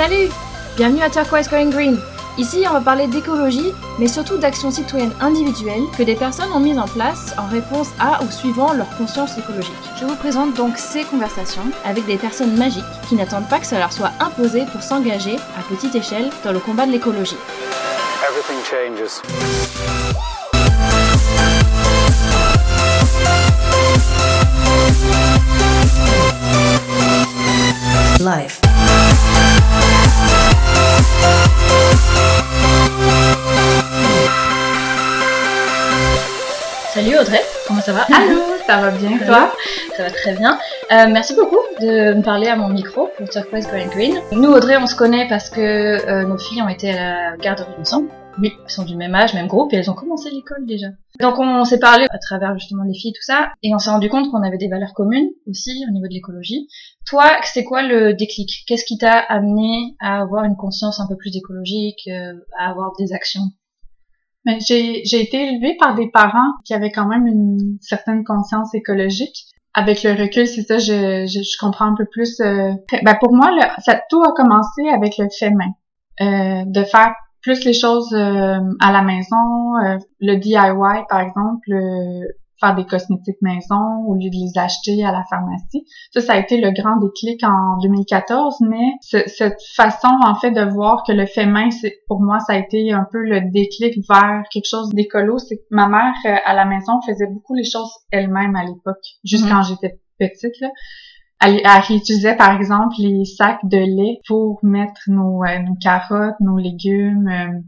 Salut Bienvenue à Turquoise Going Green. Ici, on va parler d'écologie, mais surtout d'actions citoyennes individuelles que des personnes ont mises en place en réponse à ou suivant leur conscience écologique. Je vous présente donc ces conversations avec des personnes magiques qui n'attendent pas que ça leur soit imposé pour s'engager à petite échelle dans le combat de l'écologie. Everything changes. Life. Salut Audrey, comment ça va? Allô, ça va bien, toi? Ça va très bien. Euh, merci beaucoup de me parler à mon micro pour Turquoise Green Green. Nous Audrey, on se connaît parce que euh, nos filles ont été à la garderie ensemble. Oui, elles sont du même âge, même groupe, et elles ont commencé l'école déjà. Donc on s'est parlé à travers justement les filles, tout ça, et on s'est rendu compte qu'on avait des valeurs communes aussi au niveau de l'écologie. Toi, c'est quoi le déclic? Qu'est-ce qui t'a amené à avoir une conscience un peu plus écologique, euh, à avoir des actions? Ben, j'ai j'ai été élevée par des parents qui avaient quand même une certaine conscience écologique. Avec le recul, c'est ça, je, je, je comprends un peu plus. euh, ben pour moi, ça tout a commencé avec le fait main, Euh, de faire plus les choses euh, à la maison, euh, le DIY par exemple, euh, faire des cosmétiques maison au lieu de les acheter à la pharmacie. Ça, ça a été le grand déclic en 2014, mais ce- cette façon, en fait, de voir que le fait main, pour moi, ça a été un peu le déclic vers quelque chose d'écolo. C'est que ma mère, euh, à la maison, faisait beaucoup les choses elle-même à l'époque, juste Mhm. quand j'étais petite, là. Elle, elle réutilisait, par exemple, les sacs de lait pour mettre nos, euh, nos carottes, nos légumes. euh,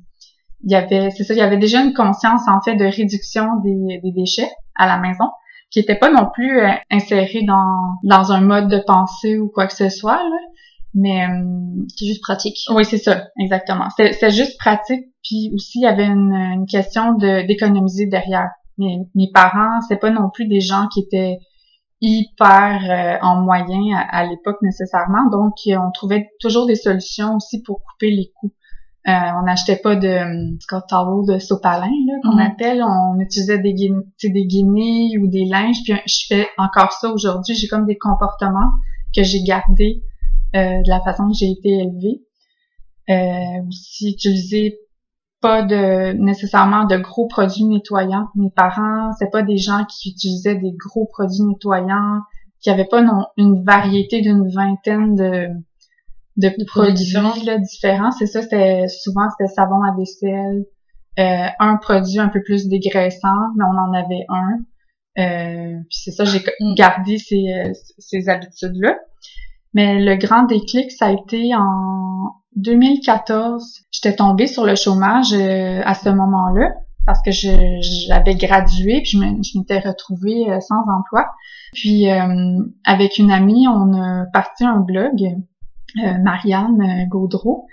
il y avait, c'est ça, il y avait déjà une conscience, en fait, de réduction des, des déchets à la maison qui était pas non plus euh, inséré dans dans un mode de pensée ou quoi que ce soit là. mais euh, C'est juste pratique. oui c'est ça exactement c'était juste pratique puis aussi il y avait une, une question de d'économiser derrière mes mes parents c'est pas non plus des gens qui étaient hyper euh, en moyen à, à l'époque nécessairement donc on trouvait toujours des solutions aussi pour couper les coûts euh, on n'achetait pas de Scott Towel de sopalin là qu'on appelle. On utilisait des des guenilles ou des linges. Puis je fais encore ça aujourd'hui. J'ai comme des comportements que j'ai gardés euh, de la façon que j'ai été élevée. Euh, aussi utiliser pas de nécessairement de gros produits nettoyants. Mes parents, c'est pas des gens qui utilisaient des gros produits nettoyants, qui avaient pas non une variété d'une vingtaine de de, produits différents. là, différents. C'est ça, c'était souvent c'était savon à vaisselle, euh, un produit un peu plus dégraissant, mais on en avait un. Euh, puis c'est ça, j'ai Mm. gardé ces, euh, ces habitudes-là. Mais le grand déclic, ça a été en 2014. J'étais tombée sur le chômage euh, à ce moment-là parce que j'avais gradué puis je m'étais retrouvée euh, sans emploi. Puis euh, avec une amie, on a parti un blog, euh, Marianne euh, Gaudreau.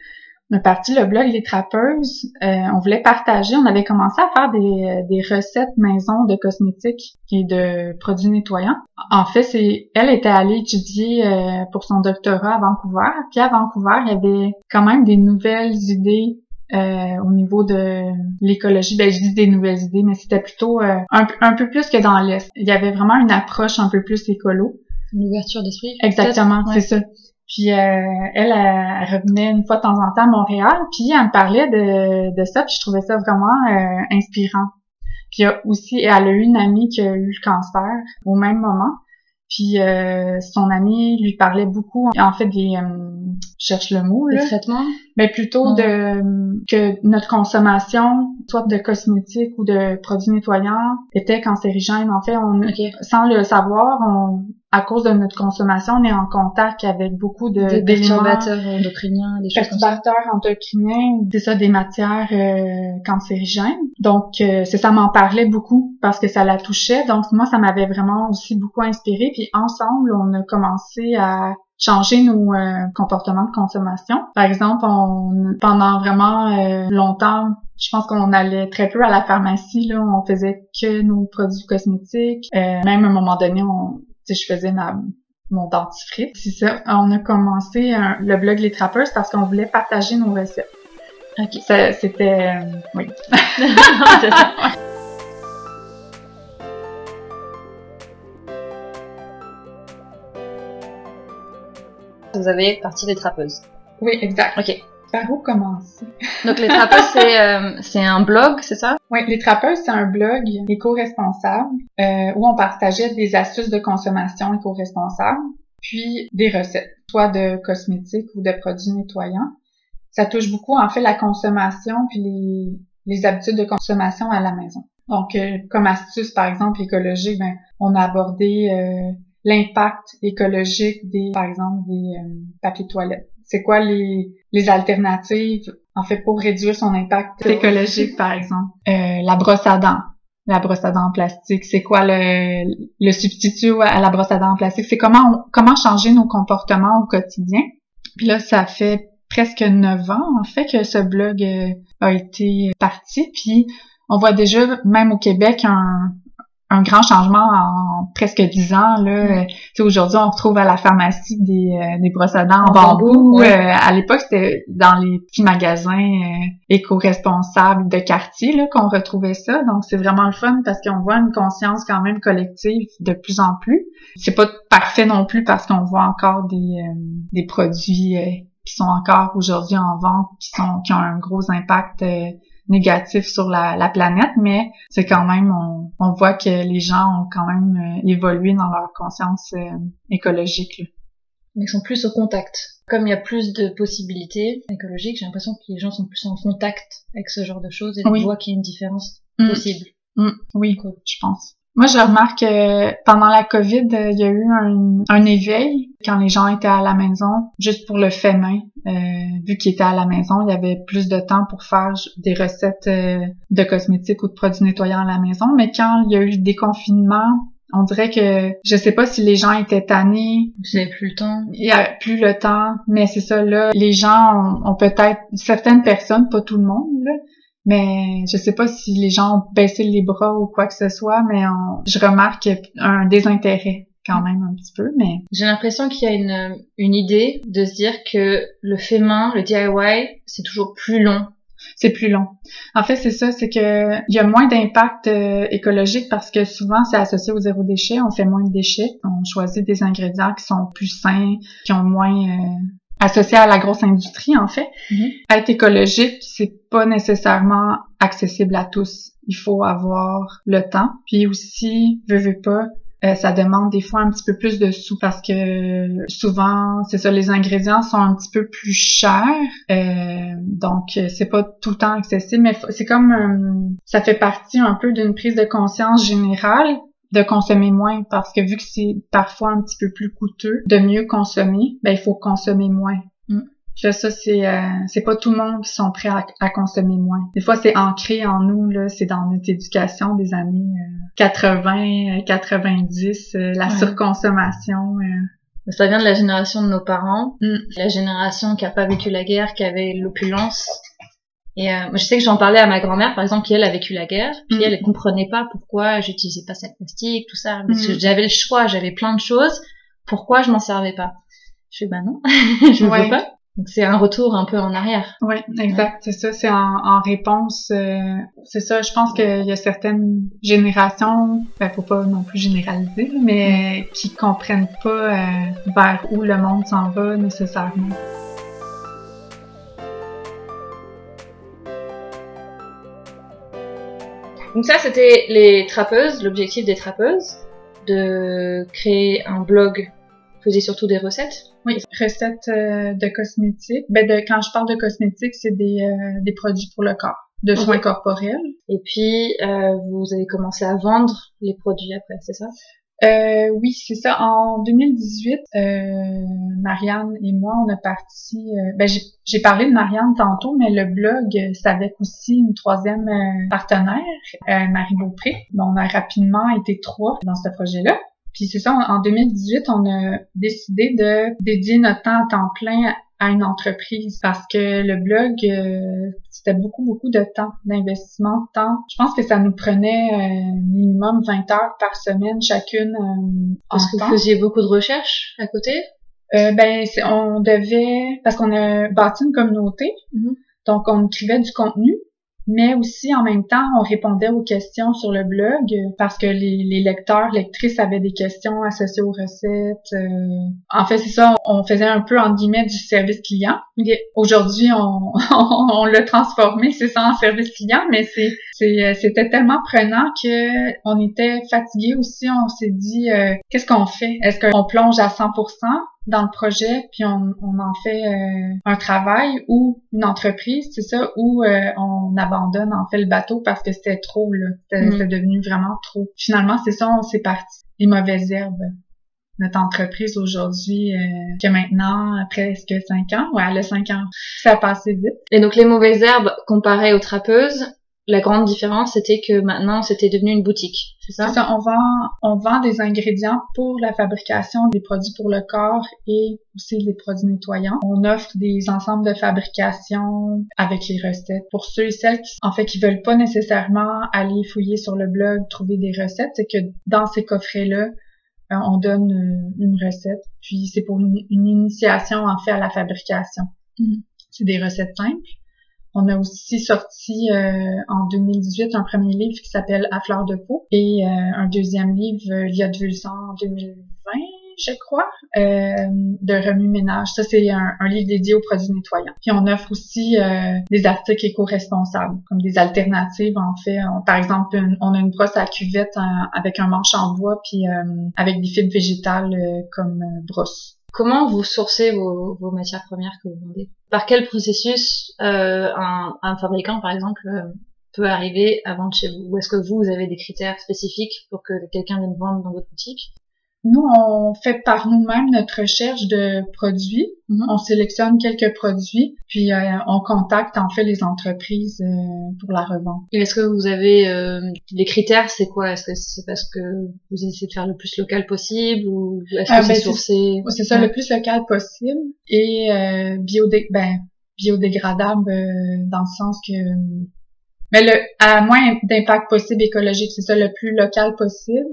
On a parti le blog Les Trappeuses. Euh, on voulait partager. On avait commencé à faire des, des recettes maison de cosmétiques et de produits nettoyants. En fait, c'est elle était allée étudier euh, pour son doctorat à Vancouver. Puis à Vancouver, il y avait quand même des nouvelles idées euh, au niveau de l'écologie. Ben, je dis des nouvelles idées, mais c'était plutôt euh, un, peu- un peu plus que dans l'Est. Il y avait vraiment une approche un peu plus écolo. Une ouverture d'esprit. Exactement, c'est ça. Puis euh, elle, elle, revenait une fois de temps en temps à Montréal, puis elle me parlait de, de ça, puis je trouvais ça vraiment euh, inspirant. Puis aussi, elle a eu une amie qui a eu le cancer au même moment. Puis euh, son amie lui parlait beaucoup, en fait, des... euh, je cherche le mot, là Le traitement. mais plutôt Mhm. de que notre consommation, soit de cosmétiques ou de produits nettoyants, était cancérigène. En fait, on, sans le savoir, on, à cause de notre consommation, on est en contact avec beaucoup de Des perturbateurs endocriniens, des choses comme ça. perturbateurs endocriniens, c'est ça, des matières euh, cancérigènes. Donc, euh, c'est ça m'en parlait beaucoup parce que ça la touchait. Donc, moi, ça m'avait vraiment aussi beaucoup inspiré. Puis ensemble, on a commencé à changer nos euh, comportements de consommation. Par exemple, on, pendant vraiment euh, longtemps, je pense qu'on allait très peu à la pharmacie. Là, on faisait que nos produits cosmétiques. Euh, même à un moment donné, on, sais, je faisais ma mon dentifrice. C'est ça. On a commencé un- le blog Les Trappeuses parce qu'on voulait partager nos recettes. Ok. Ça, C'était... euh, oui. Vous avez partie des trappeuses. Oui, exact. Ok. Par où commencer? Donc les trapeuses, c'est euh, c'est un blog, c'est ça? Oui, Les Trapeuses, c'est un blog éco-responsable euh, où on partageait des astuces de consommation éco-responsable, puis des recettes, soit de cosmétiques ou de produits nettoyants. Ça touche beaucoup, en fait, la consommation puis les, les habitudes de consommation à la maison. Donc, euh, comme astuce, par exemple, écologique, ben, on a abordé euh, l'impact écologique des, par exemple, des euh, papiers toilettes. C'est quoi les, les alternatives, en fait, pour réduire son impact écologique, par exemple? Euh, la brosse à dents. La brosse à dents en plastique. C'est quoi le, le substitut à la brosse à dents en plastique? C'est comment, on- comment changer nos comportements au quotidien. Puis là, ça fait presque neuf ans, en fait, que ce blog euh, a été parti. Puis on voit déjà, même au Québec, un, un grand changement en presque dix ans. Là, Mm. Tu sais, aujourd'hui, on retrouve à la pharmacie des, euh, des brosses à dents en, En bambou. bambou, ouais. Euh, à l'époque, c'était dans les petits magasins euh, éco-responsables de quartier là, qu'on retrouvait ça. Donc, c'est vraiment le fun parce qu'on voit une conscience quand même collective de plus en plus. C'est pas parfait non plus parce qu'on voit encore des, euh, des produits euh, qui sont encore aujourd'hui en vente, qui sont qui ont un gros impact euh, négatif sur la, la planète, mais c'est quand même, on, on voit que les gens ont quand même euh, évolué dans leur conscience euh, écologique. là. Mais ils sont plus au contact. Comme il y a plus de possibilités écologiques, j'ai l'impression que les gens sont plus en contact avec ce genre de choses et Oui. on voit qu'il y a une différence Mm. possible. Mm, oui, je pense. Moi, je remarque que pendant la COVID, euh, il y a eu un, un éveil quand les gens étaient à la maison, juste pour le fait main. Euh, vu qu'ils étaient à la maison, il y avait plus de temps pour faire des recettes euh, de cosmétiques ou de produits nettoyants à la maison. Mais quand il y a eu le déconfinement, on dirait que je sais pas si les gens étaient tannés, avez plus le temps. il y a plus le temps, mais c'est ça là. Les gens ont, ont peut-être certaines personnes, pas tout le monde là, mais je sais pas si les gens ont baissé les bras ou quoi que ce soit, mais on- je remarque un désintérêt quand même un petit peu, mais J'ai l'impression qu'il y a une, une idée de se dire que le fait main, le DIY, c'est toujours plus long. c'est plus long. En fait, c'est ça, c'est que il y a moins d'impact euh, écologique parce que souvent c'est associé au zéro déchet, on fait moins de déchets, on choisit des ingrédients qui sont plus sains, qui ont moins euh, associés à la grosse industrie en fait. Mhm. Être écologique, c'est pas nécessairement accessible à tous. Il faut avoir le temps, puis aussi, veux veux pas, euh, ça demande des fois un petit peu plus de sous parce que souvent, c'est ça, les ingrédients sont un petit peu plus chers, euh, donc euh, c'est pas tout le temps accessible, mais c'est comme euh, ça fait partie un peu d'une prise de conscience générale de consommer moins parce que vu que c'est parfois un petit peu plus coûteux de mieux consommer, ben il faut consommer moins. Mm. Là, ça, c'est euh, c'est pas tout le monde qui sont prêts à, à consommer moins. Des fois, c'est ancré en nous, là, c'est dans notre éducation des années euh, 80, euh, 90, euh, la Ouais. surconsommation. euh. Ça vient de la génération de nos parents, Mm. la génération qui a pas vécu la guerre, qui avait l'opulence. Et euh, je sais que j'en parlais à ma grand-mère, par exemple, qui elle a vécu la guerre, puis Mm. elle, comprenait pas pourquoi j'utilisais pas sac plastique, tout ça, parce que Mm. j'avais le choix, j'avais plein de choses, pourquoi je m'en servais pas? Je fais bah non, je ne Ouais. veux pas. Donc c'est un retour un peu en arrière. Ouais, exact, c'est ça, c'est en, en réponse, euh, c'est ça, je pense qu'il y a certaines générations, ben faut pas non plus généraliser, mais qui comprennent pas euh, vers où le monde s'en va nécessairement. Donc ça, c'était les trappeuses, l'objectif des trappeuses, de créer un blog faisait surtout des recettes. Oui, recettes euh, de cosmétiques. Ben de, quand je parle de cosmétiques, c'est des, euh, des produits pour le corps, de soins Ok. corporels. Et puis, euh, vous avez commencé à vendre les produits après, c'est ça? Euh, oui, c'est ça. En 2018, euh, Marianne et moi, on a parti. euh, ben, j'ai- parlé de Marianne tantôt, mais le blog, c'est avec aussi une troisième euh, partenaire, euh, Marie Beaupré. Bon, on a rapidement été trois dans ce projet-là. Puis c'est ça, en 2018, on a décidé de dédier notre temps à temps plein à une entreprise parce que le blog, euh, c'était beaucoup, beaucoup de temps, d'investissement de temps. Je pense que ça nous prenait euh, minimum 20 heures par semaine chacune euh, Parce que temps. vous faisiez beaucoup de recherches à côté? Euh, ben, c'est- on devait, parce qu'on a bâti une communauté, Mhm. donc on écrivait du contenu, mais aussi en même temps, on répondait aux questions sur le blog parce que les, les lecteurs, lectrices avaient des questions associées aux recettes. euh. En fait, c'est ça, on faisait un peu en guillemets du service client. Aujourd'hui, on, on, l'a transformé, c'est ça, en service client, mais euh, c'était tellement prenant que on était fatigué aussi. On s'est dit, euh, qu'est-ce qu'on fait? Est-ce qu'on plonge à 100% dans le projet puis on, on en fait euh, un travail ou une entreprise, c'est ça, ou euh, on abandonne en fait le bateau parce que c'était trop là, c'était Mm. c'était devenu vraiment trop. Finalement, c'est ça, on s'est parti. Les mauvaises herbes. Notre entreprise aujourd'hui, euh, que maintenant, presque cinq ans, ouais, elle a cinq ans, ça a passé vite. Et donc les mauvaises herbes comparées aux trappeuses, la grande différence c'était que maintenant c'était devenu une boutique, c'est ça? Ça, on vend, on vend des ingrédients pour la fabrication des produits pour le corps et aussi des produits nettoyants. On offre des ensembles de fabrication avec les recettes pour ceux et celles qui, en fait, qui veulent pas nécessairement aller fouiller sur le blog, trouver des recettes. C'est que dans ces coffrets-là, euh, on donne euh, une recette, puis c'est pour une, une initiation en fait à la fabrication. Mhm. C'est des recettes simples. On a aussi sorti euh, en 2018 un premier livre qui s'appelle À fleur de peau et euh, un deuxième livre euh, il y a ans, en 2020, je crois, de remue-ménage. Ça, c'est un, livre dédié aux produits nettoyants. Puis on offre aussi des articles éco-responsables, comme des alternatives. En fait, par exemple, on a une brosse à cuvette avec un manche en bois puis avec des fibres végétales comme brosse. Comment vous sourcez vos, vos matières premières que vous vendez? Par quel processus euh, un, fabricant, par exemple, euh, peut arriver à vendre chez vous? Ou est-ce que vous, vous avez des critères spécifiques pour que quelqu'un vienne vendre dans votre boutique? Nous, on fait par nous-mêmes notre recherche de produits. Mhm. On sélectionne quelques produits, puis euh, on contacte en fait les entreprises euh, pour la revente. Et est-ce que vous avez euh, les critères C'est quoi? Est-ce que c'est parce que vous essayez de faire le plus local possible ou est-ce que Ah, c'est ben, c'est- sourcé? C'est ça, Ouais. le plus local possible et euh, biodé ben, biodégradable euh, dans le sens que mais le à moins d'impact possible écologique, c'est ça, le plus local possible,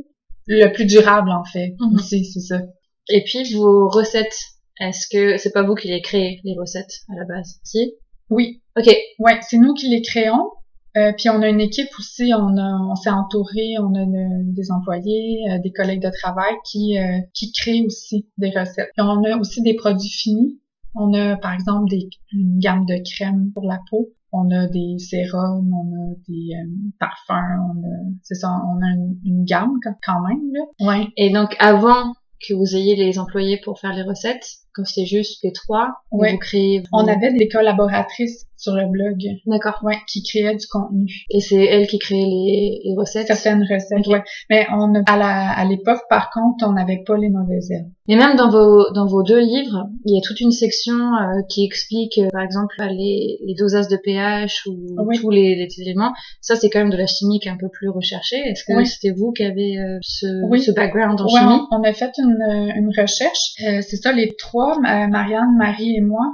le plus durable en fait. Mhm. Aussi, c'est ça. Et puis vos recettes, est-ce que c'est pas vous qui les créez les recettes à la base? Si? Oui, Ok. Ouais, c'est nous qui les créons. Euh, puis on a une équipe aussi, on a, on s'est entouré, on a une- des employés, euh, des collègues de travail qui euh, qui créent aussi des recettes. Puis on a aussi des produits finis. On a par exemple des une gamme de crèmes pour la peau. On a des sérums, on a des euh, parfums, on a c'est ça, on a une, une gamme quand- même là. Ouais. Et donc avant que vous ayez les employés pour faire les recettes, quand c'était juste les trois, Ouais. vous créez. vos- On avait des collaboratrices sur le blog, D'accord. ouais, qui créaient du contenu. Et c'est elles qui créent les, les recettes? certaines recettes, ouais. Mais on à la, à l'époque, par contre, on n'avait pas les mauvaises herbes. Mais même dans vos dans vos deux livres, il y a toute une section euh, qui explique, euh, par exemple, les, les dosages de pH ou Oui. tous les, les éléments. Ça, c'est quand même de la chimie qui est un peu plus recherchée. Est-ce que Oui. c'était vous qui avez euh, ce, Oui. ce background en Ouais, chimie on, on a fait une, euh, une recherche. Euh, c'est ça, les trois, euh, Marianne, Marie et moi,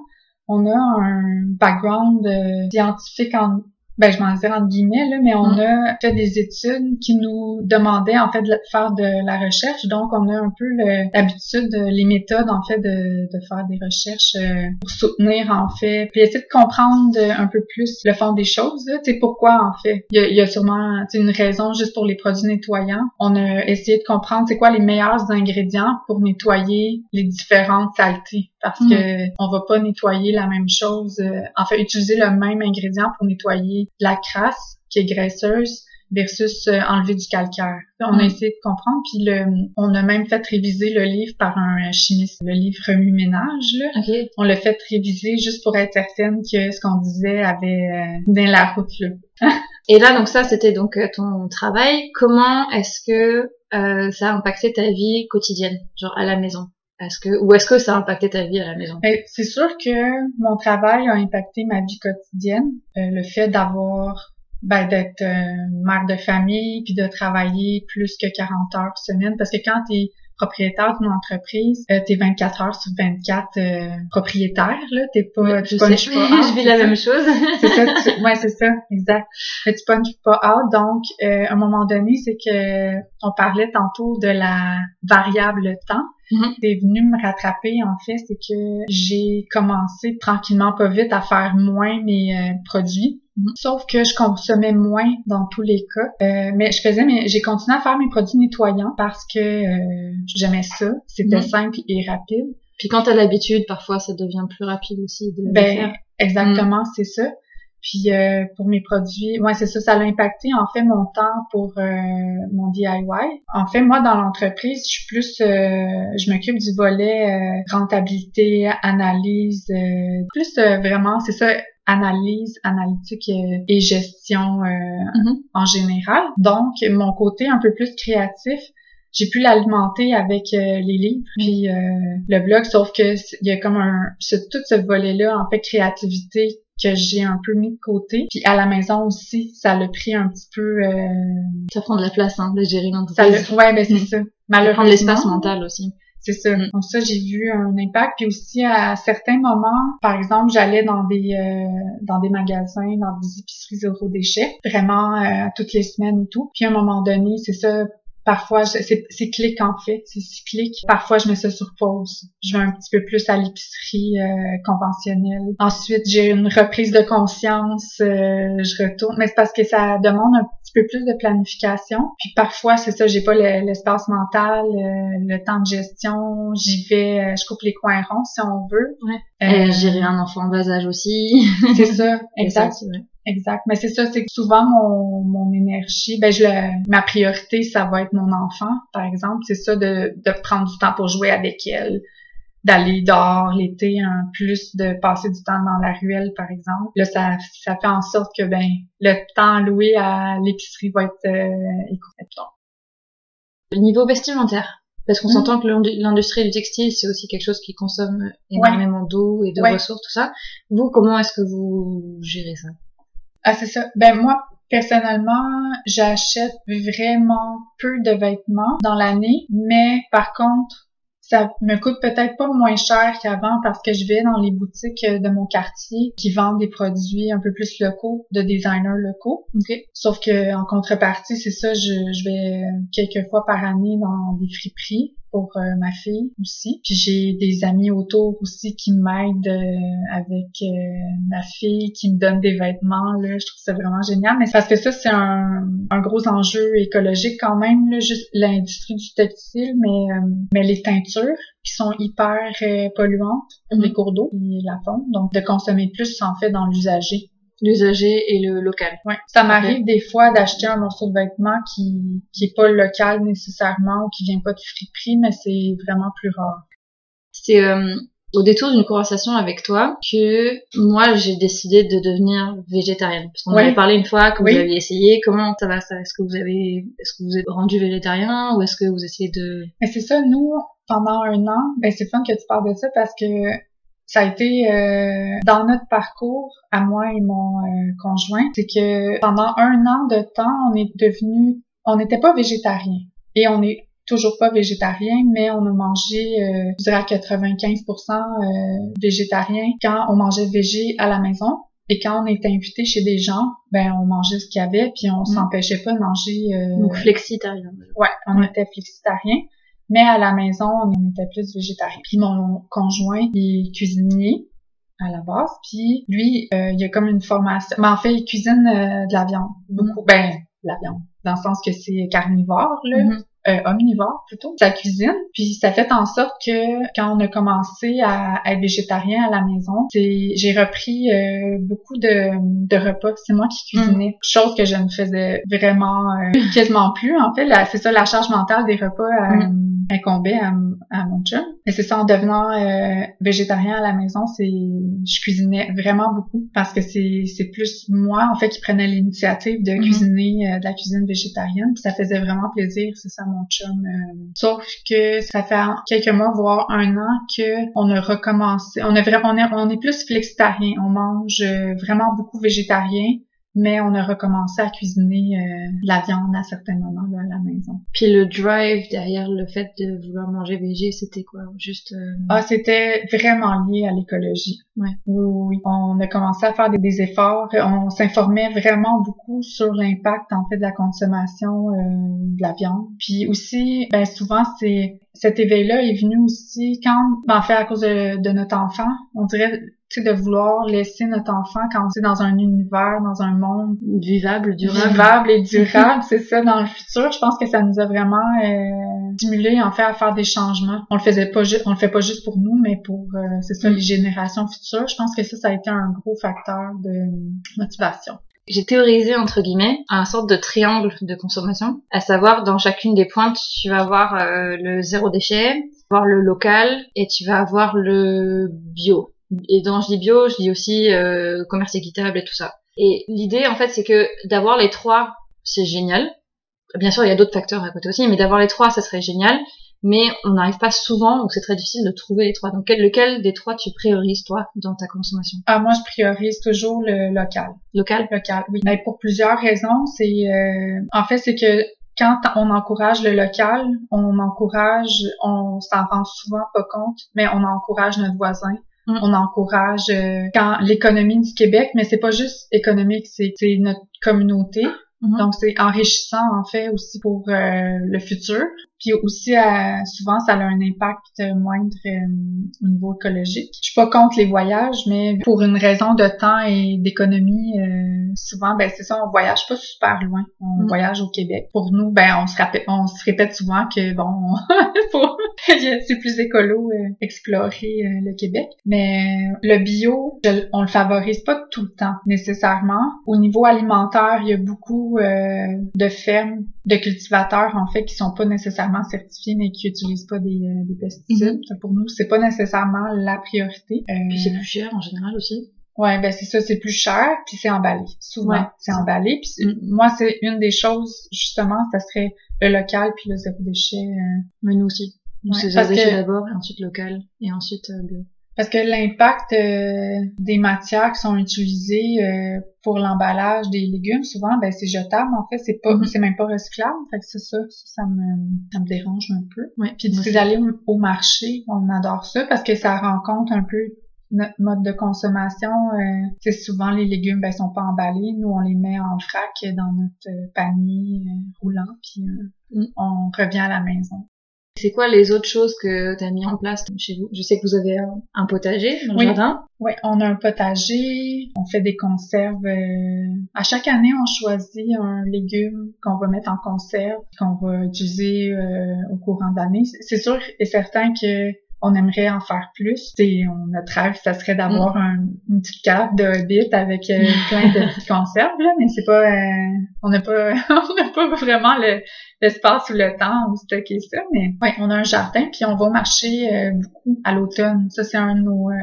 on a un background euh, scientifique en ben je m'en dire entre guillemets là, mais on Mm. a fait des études qui nous demandaient en fait de faire de la recherche, donc on a un peu l'habitude, les méthodes en fait de, de faire des recherches euh, pour soutenir en fait, puis essayer de comprendre euh, un peu plus le fond des choses, tu sais pourquoi en fait. Il y a, il y a sûrement une raison juste pour les produits nettoyants. On a essayé de comprendre c'est quoi les meilleurs ingrédients pour nettoyer les différentes saletés parce Mm. que on va pas nettoyer la même chose, euh, en fait utiliser le même ingrédient pour nettoyer la crasse qui est graisseuse versus euh, enlever du calcaire. On a Mm. essayé de comprendre, puis le, on a même fait réviser le livre par un chimiste, le livre Remue-ménage. Là. Ok. On l'a fait réviser juste pour être certaine que ce qu'on disait avait euh, dans la route. Là. Et là, donc ça, c'était donc euh, ton travail. Comment est-ce que euh, ça a impacté ta vie quotidienne, genre à la maison? Est-ce que ou est-ce que ça a impacté ta vie à la maison? Ben, c'est sûr que mon travail a impacté ma vie quotidienne. Euh, le fait d'avoir ben, d'être euh, mère de famille puis de travailler plus que 40 heures semaine parce que quand tu es propriétaire d'une entreprise, euh, t'es 24 heures sur 24 euh, propriétaire là, t'es pas tu sais, punches pas out, je vis la ça. même chose. c'est ça, tu- ouais, c'est ça, exact. Mais tu punches pas out, donc euh, à un moment donné, c'est que on parlait tantôt de la variable temps. Mhm. c'est venu me rattraper en fait, c'est que j'ai commencé tranquillement pas vite à faire moins mes euh, produits. Mhm. Sauf que je consommais moins dans tous les cas. Euh, mais je faisais mes, j'ai continué à faire mes produits nettoyants parce que euh, j'aimais ça. C'était Mhm. simple et rapide. Puis quand t'as l'habitude, parfois ça devient plus rapide aussi de le Ben, faire. exactement, c'est ça. Puis euh, pour mes produits, ouais, c'est ça, ça a impacté en fait mon temps pour euh, mon DIY. En fait, moi dans l'entreprise, je suis plus, euh, je m'occupe du volet euh, rentabilité, analyse, euh, plus euh, vraiment, c'est ça, analyse, analytique et gestion euh, Mhm. en général. Donc mon côté un peu plus créatif, j'ai pu l'alimenter avec euh, les livres puis euh, le blog sauf que il y a comme un ce, tout ce volet là en fait créativité que j'ai un peu mis de côté puis à la maison aussi ça l'a pris un petit peu euh, Ça prend de la place, hein, de gérer ça l'entreprise. l'a ouais ben c'est ça Ça malheureusement de l'espace mental aussi. c'est ça. Mm. Donc ça, j'ai vu un impact. Puis aussi, à certains moments, par exemple, j'allais dans des euh, dans des magasins, dans des épiceries zéro déchet, vraiment euh, toutes les semaines et tout. Puis à un moment donné, c'est ça. Parfois, c'est c'est clic en fait, c'est cyclique. Parfois, je mets ça sur pause. Je vais un petit peu plus à l'épicerie euh, conventionnelle. Ensuite, j'ai une reprise de conscience. euh, je retourne, mais c'est parce que ça demande un petit peu plus de planification. Puis parfois, c'est ça, j'ai pas le- l'espace mental, euh, le temps de gestion. J'y vais, euh, je coupe les coins ronds si on veut. Ouais. Euh, gérer un enfant en bas âge aussi. c'est ça, ça exact. Mais c'est ça, c'est que souvent mon, mon énergie, ben je le, ma priorité, ça va être mon enfant, par exemple. C'est ça de, de prendre du temps pour jouer avec elle, d'aller dehors l'été, un plus de passer du temps dans la ruelle, par exemple. Là, ça, ça fait en sorte que ben le temps alloué à l'épicerie va être euh, écourté. Le niveau vestimentaire. Parce qu'on Mhm. s'entend que l'indu- l'industrie du textile, c'est aussi quelque chose qui consomme énormément d'eau et de Ouais. ressources, tout ça. Vous, comment est-ce que vous gérez ça? Ah, c'est ça. Ben moi, personnellement, j'achète vraiment peu de vêtements dans l'année, mais par contre, ça me coûte peut-être pas moins cher qu'avant parce que je vais dans les boutiques euh, de mon quartier qui vendent des produits un peu plus locaux, de designers locaux. Ok. Sauf que en contrepartie, c'est ça, je, je vais quelques fois par année dans des friperies pour euh, ma fille aussi. Puis j'ai des amis autour aussi qui m'aident euh, avec euh, ma fille, qui me donnent des vêtements. Là, je trouve ça vraiment génial. Mais parce que ça, c'est un, un gros enjeu écologique quand même, là, juste l'industrie du textile, mais, euh, mais les teintures qui sont hyper euh, polluantes pour Mhm. les cours d'eau et la faune. Donc de consommer plus en fait dans l'usager. L'usager et le local. Ouais. Ça m'arrive des fois d'acheter un morceau de vêtement qui qui est pas local nécessairement ou qui vient pas de friperie, mais c'est vraiment plus rare. C'est euh, au détour d'une conversation avec toi que moi j'ai décidé de devenir végétarienne. Parce qu'on Ouais. avait parlé une fois que Oui. vous aviez essayé. Comment ça va? Ça Est-ce que vous avez, est-ce que vous êtes rendu végétarien ou est-ce que vous essayez de Mais c'est ça, nous, pendant un an, ben c'est fun que tu parles de ça parce que ça a été euh, dans notre parcours, à moi et mon euh, conjoint, c'est que pendant un an de temps, on est devenu, on n'était pas végétarien et on est toujours pas végétarien, mais on a mangé, euh, je dirais à 95% euh, végétarien quand on mangeait végé à la maison. Et quand on était invité chez des gens, ben on mangeait ce qu'il y avait, puis on s'empêchait pas de manger. euh, donc flexitarien Ouais, on était flexitarien, mais à la maison, on était plus végétarien. Puis mon conjoint, il est cuisinier à la base, puis lui, euh, il a comme une formation. Mais en fait, il cuisine euh, de la viande, beaucoup. Ben, de la viande, dans le sens que c'est carnivore, là. Mhm. Euh, omnivore plutôt, sa cuisine. Puis ça fait en sorte que quand on a commencé à être végétarien à la maison, c'est j'ai repris euh, beaucoup de, de repas. C'est moi qui cuisinais, chose que je ne faisais vraiment euh, quasiment plus. En fait, c'est ça la charge mentale des repas euh, incombait à, à mon chum. Mais c'est ça en devenant euh, végétarien à la maison, c'est je cuisinais vraiment beaucoup parce que c'est c'est plus moi en fait qui prenais l'initiative de Mhm. cuisiner euh, de la cuisine végétarienne. Puis ça faisait vraiment plaisir, c'est ça mon chum. euh. Sauf que ça fait quelques mois, voire un an, que on a recommencé. On est vraiment, on est, on est plus flexitarien. On mange euh, vraiment beaucoup végétarien, mais on a recommencé à cuisiner euh, la viande à certains moments là, à la maison. Puis le drive derrière le fait de vouloir manger végé, c'était quoi? Juste euh, Ah, c'était vraiment lié à l'écologie. Ouais. Oui, oui, oui. On a commencé à faire des, des efforts. On s'informait vraiment beaucoup sur l'impact en fait de la consommation euh, de la viande. Puis aussi, ben souvent c'est cet éveil-là est venu aussi quand, ben, en fait, à cause de, de notre enfant, on dirait, tu sais, de vouloir laisser notre enfant quand c'est dans un univers, dans un monde Vivable, durable. vivable et durable, c'est ça, dans le futur. Je pense que ça nous a vraiment euh, stimulé, en fait, à faire des changements. On le faisait pas juste, on le fait pas juste pour nous, mais pour, euh, c'est ça, Mm. les générations futures. Je pense que ça, ça a été un gros facteur de motivation. J'ai théorisé, entre guillemets, un sorte de triangle de consommation. À savoir, dans chacune des pointes, tu vas avoir euh, le zéro déchet, avoir le local et tu vas avoir le bio. Et dans je dis bio, je dis aussi euh, commerce équitable et tout ça. Et l'idée, en fait, c'est que d'avoir les trois, c'est génial. Bien sûr, il y a d'autres facteurs à côté aussi, mais d'avoir les trois, ça serait génial. Mais on n'arrive pas souvent, donc c'est très difficile de trouver les trois. Donc quel- lequel des trois tu priorises, toi, dans ta consommation? Ah, moi, je priorise toujours le local. Local? Local, oui. Mais pour plusieurs raisons, c'est euh, en fait c'est que quand on encourage le local, on encourage, on s'en rend souvent pas compte, mais on encourage notre voisin. Mm. On encourage euh, quand l'économie du Québec, mais c'est pas juste économique, c'est notre communauté. Mhm. Donc c'est enrichissant en fait aussi pour euh, le futur. Puis aussi euh, souvent ça a un impact moindre euh, au niveau écologique. Je suis pas contre les voyages, mais pour une raison de temps et d'économie, euh, souvent ben c'est ça, on voyage pas super loin. On Mm. voyage au Québec. Pour nous, ben on se répète, on se répète souvent que bon, c'est plus écolo explorer le Québec. Mais le bio, je- on le favorise pas tout le temps nécessairement. Au niveau alimentaire, il y a beaucoup de fermes, de cultivateurs en fait qui sont pas nécessairement certifiés mais qui utilisent pas des, euh, des pesticides. Ça, Pour nous, c'est pas nécessairement la priorité. Euh, Puis c'est plus cher en général aussi. Ouais, ben c'est ça, c'est plus cher, puis c'est emballé. Souvent, Ouais. c'est emballé. Puis c'est- moi, c'est une des choses, justement, ça serait le local puis le zéro déchet. euh, Mais nous aussi. Ouais, c'est zéro déchet que- d'abord, et ensuite local, et ensuite euh, bio. Parce que l'impact euh, des matières qui sont utilisées euh, pour l'emballage des légumes, souvent, ben c'est jetable. En fait, c'est pas, Mhm. c'est même pas recyclable. Fait que c'est ça, ça, ça me, ça me dérange un peu. Ouais. Puis d'aller au marché, on adore ça parce que ça rend compte un peu notre mode de consommation. Euh, c'est souvent les légumes, ben sont pas emballés. Nous, on les met en vrac dans notre euh, panier euh, roulant, puis euh, Mm. on revient à la maison. C'est quoi les autres choses que tu as mis en place chez vous? Je sais que vous avez un, potager dans le Oui. jardin. Oui, on a un potager, on fait des conserves. euh, À chaque année, on choisit un légume qu'on va mettre en conserve, qu'on va utiliser euh, au courant de l'année. C'est- C'est sûr et certain que on aimerait en faire plus. On- notre rêve, ça serait d'avoir un- une petite cave de Hobbit avec euh, plein de petites conserves, là, mais c'est pas, euh, on n'a pas, on n'a pas vraiment le, l'espace ou le temps où stocker ça. Mais ouais, on a un jardin puis on va marcher euh, beaucoup à l'automne. Ça c'est un de nos euh,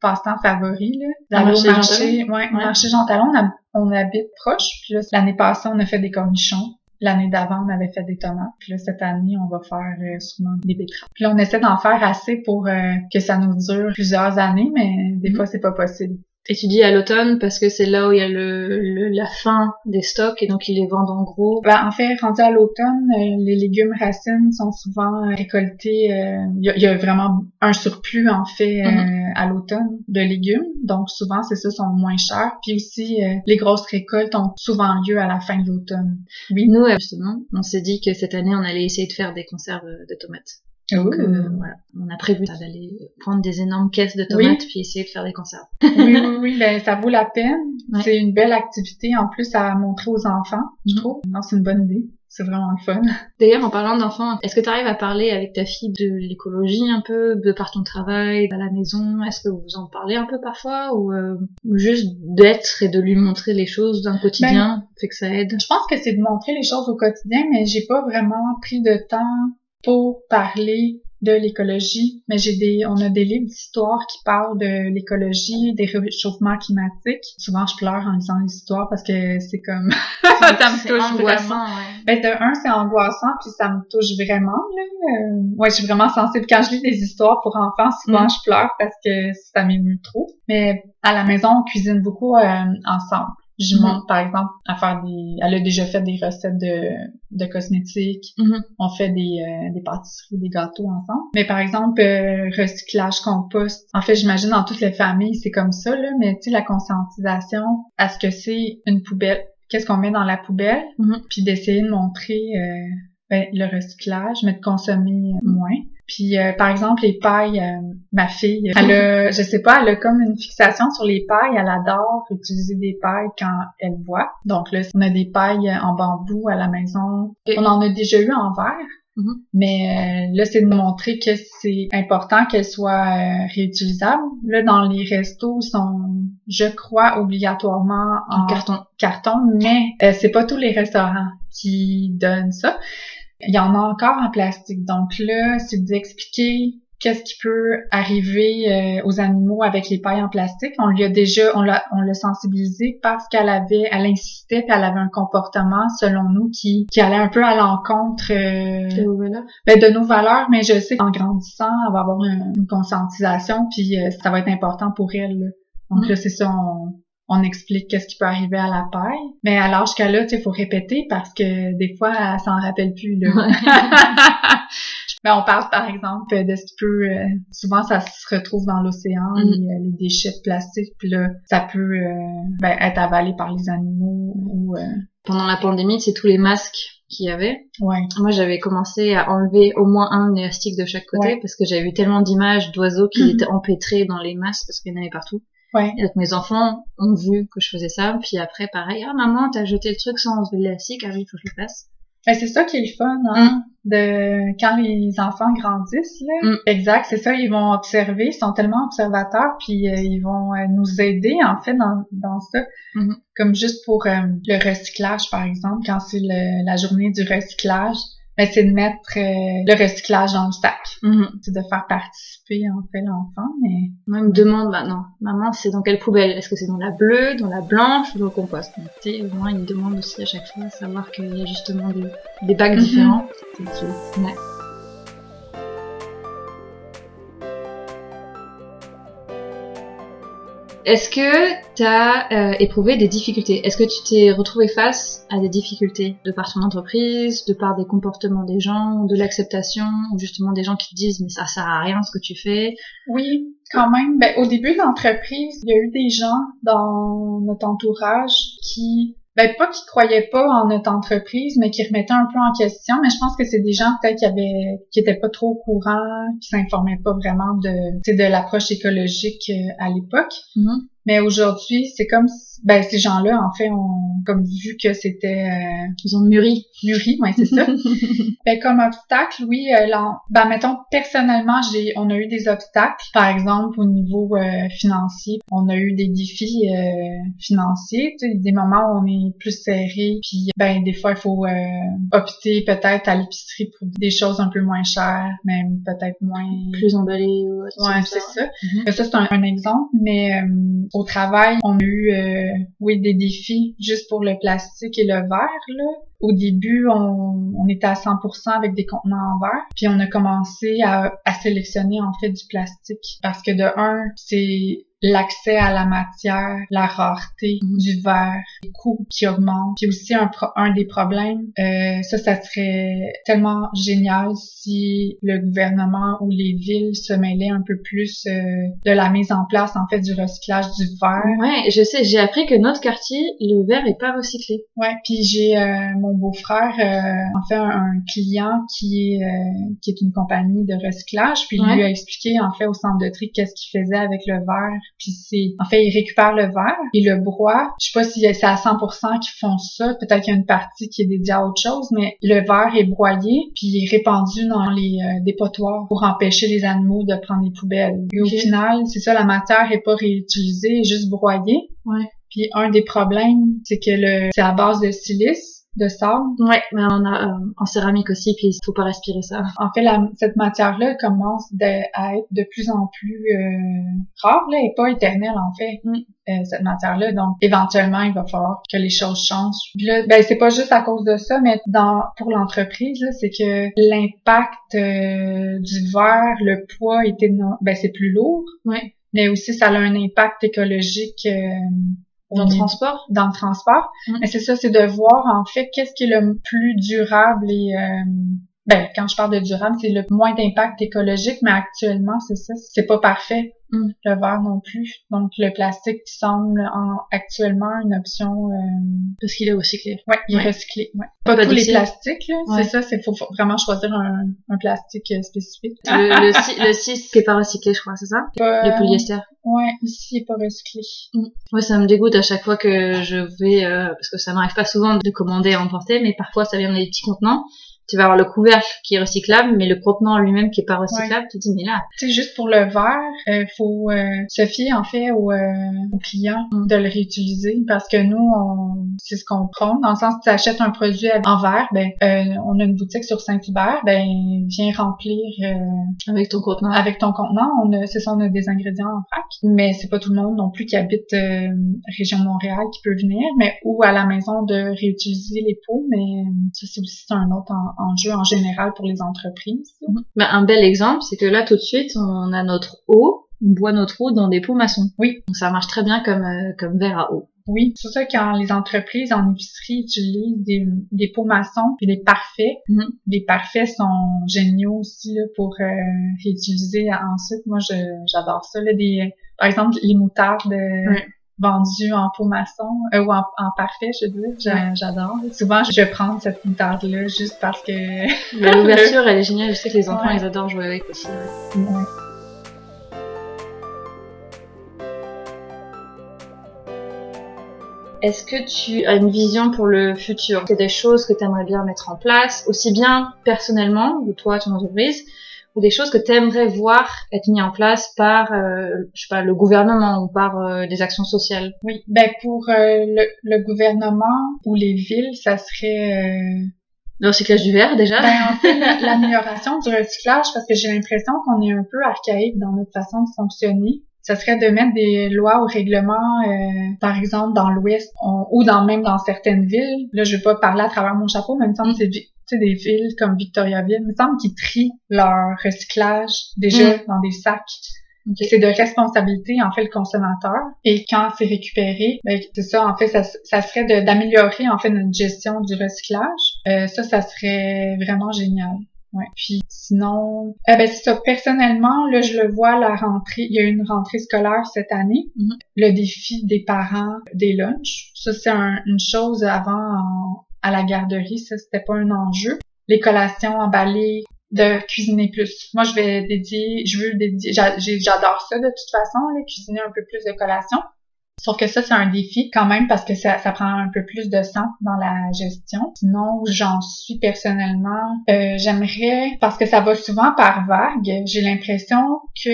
passe-temps favoris là. D'aller au marché marché, ouais, Ouais. marché Jean Talon. On, a- on habite proche. Puis là, l'année passée, on a fait des cornichons. L'année d'avant, on avait fait des tomates. Puis là, cette année, on va faire euh, sûrement des betteraves. Puis là, on essaie d'en faire assez pour euh, que ça nous dure plusieurs années, mais des Mhm. fois, c'est pas possible. Et tu dis à l'automne parce que c'est là où il y a le, le- la fin des stocks et donc ils les vendent en gros. Ben, en fait, rendu à l'automne, euh, les légumes racines sont souvent euh, récoltés. euh, Il y, a, il y a vraiment un surplus, en fait, euh, Mhm. à l'automne de légumes. Donc, souvent, c'est ça, sont moins chers. Puis aussi, euh, les grosses récoltes ont souvent lieu à la fin de l'automne. Oui. Nous, euh, justement, on s'est dit que cette année, on allait essayer de faire des conserves de tomates. Donc, Ouh. euh, voilà, on a prévu d'aller prendre des énormes caisses de tomates puis essayer de faire des conserves. oui, oui, oui, ben, ça vaut la peine. Ouais. C'est une belle activité, en plus, à montrer aux enfants, je Mhm. trouve. Non, c'est une bonne idée. C'est vraiment le fun. D'ailleurs, en parlant d'enfants, est-ce que tu arrives à parler avec ta fille de l'écologie un peu, de par ton travail, à la maison? Est-ce que vous en parlez un peu parfois ou, euh, juste d'être et de lui montrer les choses d'un quotidien fait que ça aide? Je pense que c'est de montrer les choses au quotidien, mais j'ai pas vraiment pris de temps pour parler de l'écologie. Mais j'ai des, on a des livres d'histoire qui parlent de l'écologie, des réchauffements climatiques. Souvent, je pleure en lisant les histoires parce que c'est comme, ça me touche vraiment. ouais. Ben, de un, c'est angoissant, puis ça me touche vraiment, là. Euh, ouais, je suis vraiment sensible. Quand je lis des histoires pour enfants, souvent, Mm. je pleure parce que ça m'émeut trop. Mais à la maison, on cuisine beaucoup euh, ensemble. Je Mhm. montre, par exemple, à faire des... Elle a déjà fait des recettes de, de cosmétiques. Mhm. On fait des, euh, des pâtisseries, des gâteaux ensemble. Mais par exemple, euh, recyclage, compost. En fait, j'imagine dans toutes les familles, c'est comme ça, là. Mais tu sais, la conscientisation à ce que c'est une poubelle? Qu'est-ce qu'on met dans la poubelle? Mhm. Puis d'essayer de montrer... euh, ben, le recyclage, mais de consommer moins. Puis euh, par exemple les pailles, euh, ma fille, elle a, je sais pas, elle a comme une fixation sur les pailles. Elle adore utiliser des pailles quand elle boit. Donc là, on a des pailles en bambou à la maison. On en a déjà eu en verre. Mhm. Mais euh, là, c'est de montrer que c'est important qu'elles soient euh, réutilisables. Là, dans les restos, ils sont, je crois, obligatoirement en, En carton. carton, mais euh, c'est pas tous les restaurants qui donnent ça. Il y en a encore en plastique. Donc là, c'est d'expliquer qu'est-ce qui peut arriver euh, aux animaux avec les pailles en plastique. On lui a déjà, on l'a, on l'a sensibilisé parce qu'elle avait, elle insistait, puis elle avait un comportement, selon nous, qui, qui allait un peu à l'encontre euh, ben, de nos valeurs. Mais je sais qu'en grandissant, elle va avoir une, une conscientisation, puis euh, ça va être important pour elle. là. Donc Mhm. là, c'est ça, on, on explique qu'est-ce qui peut arriver à la paille. Mais à l'âge qu'elle a, tu sais, il faut répéter parce que des fois, elle s'en rappelle plus. Là. Mais on parle par exemple de ce qui peut euh, souvent ça se retrouve dans l'océan Mhm. les, euh, les déchets de plastique puis là ça peut euh, ben, être avalé par les animaux ou euh, Pendant la pandémie, c'est tous les masques qu'il y avait. ouais Moi, j'avais commencé à enlever au moins un élastique de chaque côté Ouais. parce que j'avais eu tellement d'images d'oiseaux qui Mhm. étaient empêtrés dans les masques parce qu'il y en avait partout. ouais Et donc mes enfants ont vu que je faisais ça, puis après pareil, ah maman, t'as jeté le truc sans enlever l'élastique, ah oui, il faut que je le fasse. Ben, c'est ça qui est le fun hein, de quand les enfants grandissent là Mm. exact c'est ça ils vont observer ils sont tellement observateurs puis euh, ils vont euh, nous aider en fait dans, dans ça Mhm. comme juste pour euh, le recyclage par exemple quand c'est le- la journée du recyclage ben, c'est de mettre euh, le recyclage dans le sac c'est de faire participer en fait l'enfant, mais Moi, ils me demandent maintenant, maman, c'est dans quelle poubelle? Est-ce que c'est dans la bleue, dans la blanche ou dans le compost? Donc, tu sais, Moi, ils me demandent aussi à chaque fois, savoir qu'il y a justement des, des bacs Mhm. différents. C'est. Ouais. Est-ce que tu as éprouvé des difficultés? Est-ce que tu t'es retrouvé face à des difficultés de par ton entreprise, de par des comportements des gens, de l'acceptation, ou justement des gens qui te disent mais ça sert à rien ce que tu fais? Oui, quand même. Ben, au début de l'entreprise, il y a eu des gens dans notre entourage qui, ben pas qui croyaient pas en notre entreprise, mais qui remettaient un peu en question. Mais je pense que c'est des gens peut-être qui avaient, qui étaient pas trop au courant, qui s'informaient pas vraiment de, de l'approche écologique euh, à l'époque. Mais aujourd'hui, c'est comme, si- ben ces gens-là, en fait, ont comme vu que c'était euh, Ils ont mûri. mûri, ouais, c'est ça. Ben, comme obstacle, oui, euh, l'en- ben, mettons, personnellement, j'ai, on a eu des obstacles. Par exemple, au niveau euh, financier, on a eu des défis euh, financiers, tu sais, des moments où on est plus serré, puis ben, des fois, il faut euh, opter peut-être à l'épicerie pour des choses un peu moins chères, même peut-être moins... plus emballé ou autre chose Ouais, c'est ça. ça. Mhm. Euh, Ça, c'est un, un exemple, mais euh, au travail, on a eu, euh, oui, des défis juste pour le plastique et le verre, là. Au début, on, on était à 100% avec des contenants en verre, puis on a commencé à, à sélectionner, en fait, du plastique. Parce que de un, c'est l'accès à la matière, la rareté du verre, les coûts qui augmentent. Puis aussi un, pro- un des problèmes, euh, ça, ça serait tellement génial si le gouvernement ou les villes se mêlaient un peu plus euh, de la mise en place en fait du recyclage du verre. Ouais, je sais, j'ai appris que notre quartier, le verre est pas recyclé. Ouais, puis j'ai euh, mon beau-frère euh, en fait un, un client qui est euh, qui est une compagnie de recyclage, puis il Ouais. lui a expliqué en fait au centre de tri qu'est-ce qu'il faisait avec le verre, puis c'est en fait il récupère le verre, il le broie. Je sais pas si c'est à 100% qu'ils font ça, peut-être qu'il y a une partie qui est dédiée à autre chose, mais le verre est broyé puis il est répandu dans les euh, dépotoirs pour empêcher les animaux de prendre les poubelles. Et au final, c'est ça la matière est pas réutilisée, juste broyée. Ouais. Puis un des problèmes, c'est que le c'est à base de silice, de sable. Ouais, mais on a euh, en céramique aussi, puis il faut pas respirer ça. En fait, la- cette matière-là commence de- à être de plus en plus euh, rare, là, et pas éternelle en fait. Mm. euh, cette matière-là, donc éventuellement il va falloir que les choses changent. Puis là, ben c'est pas juste à cause de ça, mais dans pour l'entreprise là, c'est que l'impact euh, du verre, le poids est énorme, ben c'est plus lourd, mais aussi ça a un impact écologique au Dans le niveau- transport dans le transport. Mm. Mais c'est ça, c'est de voir en fait qu'est-ce qui est le plus durable et euh, ben quand je parle de durable, c'est le moins d'impact écologique, mais actuellement c'est ça, c'est pas parfait. Mm. Le verre non plus. Donc le plastique qui semble en, actuellement une option. Euh... Parce qu'il est recyclé. Ouais, il est Ouais. recyclé. Ouais. Pas Pas tous les plastiques, là. Ouais. C'est ça, c'est faut, faut vraiment choisir un, un plastique euh, spécifique. Le, le, le 6 qui est pas recyclé, je crois, c'est ça? Pas- Le polyester. Ouais, ici il est pas recyclé. Moi, ça me dégoûte à chaque fois que je vais, euh, parce que ça m'arrive pas souvent de commander et emporter, mais parfois ça vient dans des petits contenants. Tu vas avoir le couvercle qui est recyclable, mais le contenant lui-même qui est pas recyclable, tu te dis, mais là, Tu sais, juste pour le verre, euh, faut euh, se fier en fait au, euh, au client Mm. de le réutiliser parce que nous, on, c'est ce qu'on prend. Dans le sens tu achètes un produit en verre, ben euh, on a une boutique sur Saint-Hubert, ben viens remplir euh, avec ton contenant. avec ton contenant. On a, c'est ça, on a des ingrédients en vrac, mais c'est pas tout le monde non plus qui habite euh, région Montréal qui peut venir, mais ou à la maison de réutiliser les pots, mais ça c'est aussi un autre en- enjeu en général pour les entreprises. Bah, un bel exemple, c'est que là, tout de suite, on a notre eau, on boit notre eau dans des pots maçons. Oui. Donc ça marche très bien comme, euh, comme verre à eau. Oui, c'est ça quand les entreprises en épicerie utilisent des, des pots maçons et des parfaits, Mhm. les parfaits sont géniaux aussi là, pour euh, réutiliser ensuite. Moi, j'adore ça. Là, des, par exemple, les moutardes euh, Ouais. Vendues en pot maçon euh, ou en, en parfait, je veux dire, Ouais. j'adore. Souvent, je vais prendre cette moutarde-là juste parce que... L'ouverture, elle est géniale. Je sais que les enfants, Ouais. ils adorent jouer avec aussi. ouais. Est-ce que tu as une vision pour le futur? C'est des choses que tu aimerais bien mettre en place, aussi bien personnellement, ou toi, ton entreprise, ou des choses que tu aimerais voir être mis en place par, euh, je sais pas, le gouvernement ou par euh, des actions sociales? Oui, ben pour euh, le, le gouvernement ou les villes, ça serait... euh, Le recyclage du verre, déjà Ben, en fait, la- l'amélioration du recyclage, parce que j'ai l'impression qu'on est un peu archaïque dans notre façon de fonctionner. Ça serait de mettre des lois ou règlements, euh, par exemple, dans l'Ouest, on- ou dans même dans certaines villes. Là, je vais pas parler à travers mon chapeau, mais il me semble que c'est sais, des villes comme Victoriaville, il me semble qu'ils trient leur recyclage déjà dans des sacs. Ok. C'est de responsabilité, en fait, le consommateur. Et quand c'est récupéré, ben, c'est ça, en fait, ça, ça serait d'améliorer, en fait, notre gestion du recyclage. Euh, ça, ça serait vraiment génial. Ouais. Puis sinon, eh ben c'est ça. Personnellement, là, je le vois la rentrée. Il y a eu une rentrée scolaire cette année. Mhm. Le défi des parents des lunchs. Ça, c'est un- une chose avant en- à la garderie. Ça, c'était pas un enjeu. Les collations emballées, de cuisiner plus. Moi, je vais dédier, je veux dédier, j'adore ça de toute façon, cuisiner un peu plus de collations. Sauf que ça, c'est un défi quand même parce que ça, ça prend un peu plus de temps dans la gestion. Sinon, j'en suis personnellement, euh, j'aimerais, parce que ça va souvent par vague, j'ai l'impression que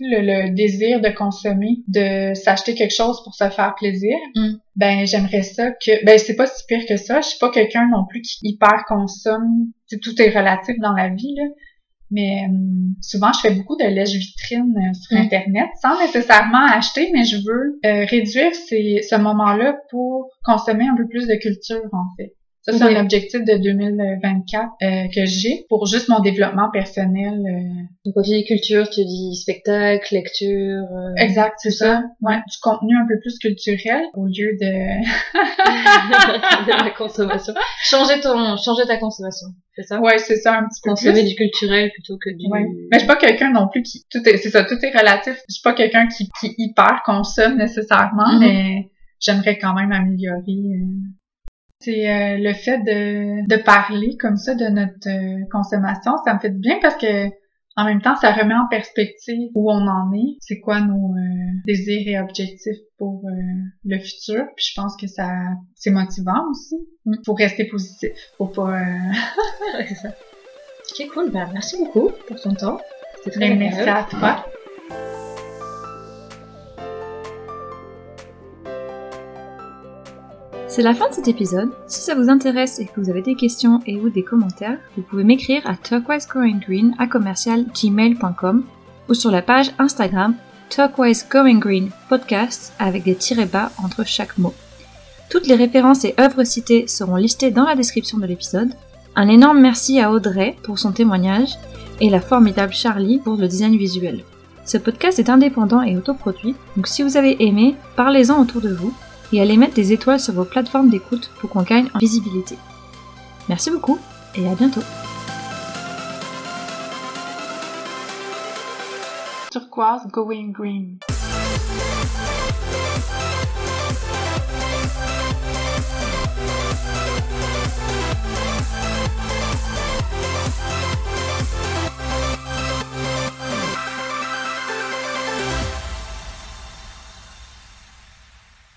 le, le désir de consommer, de s'acheter quelque chose pour se faire plaisir, Mm. ben j'aimerais ça que, ben c'est pas si pire que ça. Je suis pas quelqu'un non plus qui hyper consomme. Tout est relatif dans la vie là. Mais hum, souvent, je fais beaucoup de lèche-vitrine euh, sur Mm. Internet sans nécessairement acheter, mais je veux euh, réduire ces, ce moment-là pour consommer un peu plus de culture, en fait. Ça, c'est Ok. un objectif de 2024 euh, que j'ai pour juste mon développement personnel. euh. Donc, dis culture, tu dis spectacle, lecture... euh, Exact, c'est ça. Ouais, du contenu un peu plus culturel au lieu de... de la consommation. Changer ton, changer ta consommation, c'est ça? Ouais, c'est ça, un petit peu Consommer plus. du culturel plutôt que du... Ouais. Mais je suis pas quelqu'un non plus qui tout est c'est ça tout est relatif. Je suis pas quelqu'un qui qui hyper consomme nécessairement, Mhm. mais j'aimerais quand même améliorer. C'est euh, le fait de de parler comme ça de notre euh, consommation, ça me fait du bien parce que en même temps, ça remet en perspective où on en est, c'est quoi nos euh, désirs et objectifs pour euh, le futur. Puis je pense que ça c'est motivant aussi. Mm. Faut rester positif, faut pas. euh, c'est ça. Ok, cool. Bah, merci beaucoup pour ton temps. C'était très Ben, merci à toi. C'est la fin de cet épisode. Si ça vous intéresse et que vous avez des questions et ou des commentaires, vous pouvez m'écrire à turquoisegoinggreen à commercial ou sur la page Instagram Turquoise Podcast avec des tirets bas entre chaque mot. Toutes les références et œuvres citées seront listées dans la description de l'épisode. Un énorme merci à Audrey pour son témoignage et la formidable Charlie pour le design visuel. Ce podcast est indépendant et autoproduit, donc si vous avez aimé, parlez-en autour de vous et allez mettre des étoiles sur vos plateformes d'écoute pour qu'on gagne en visibilité. Merci beaucoup et à bientôt. Going Green.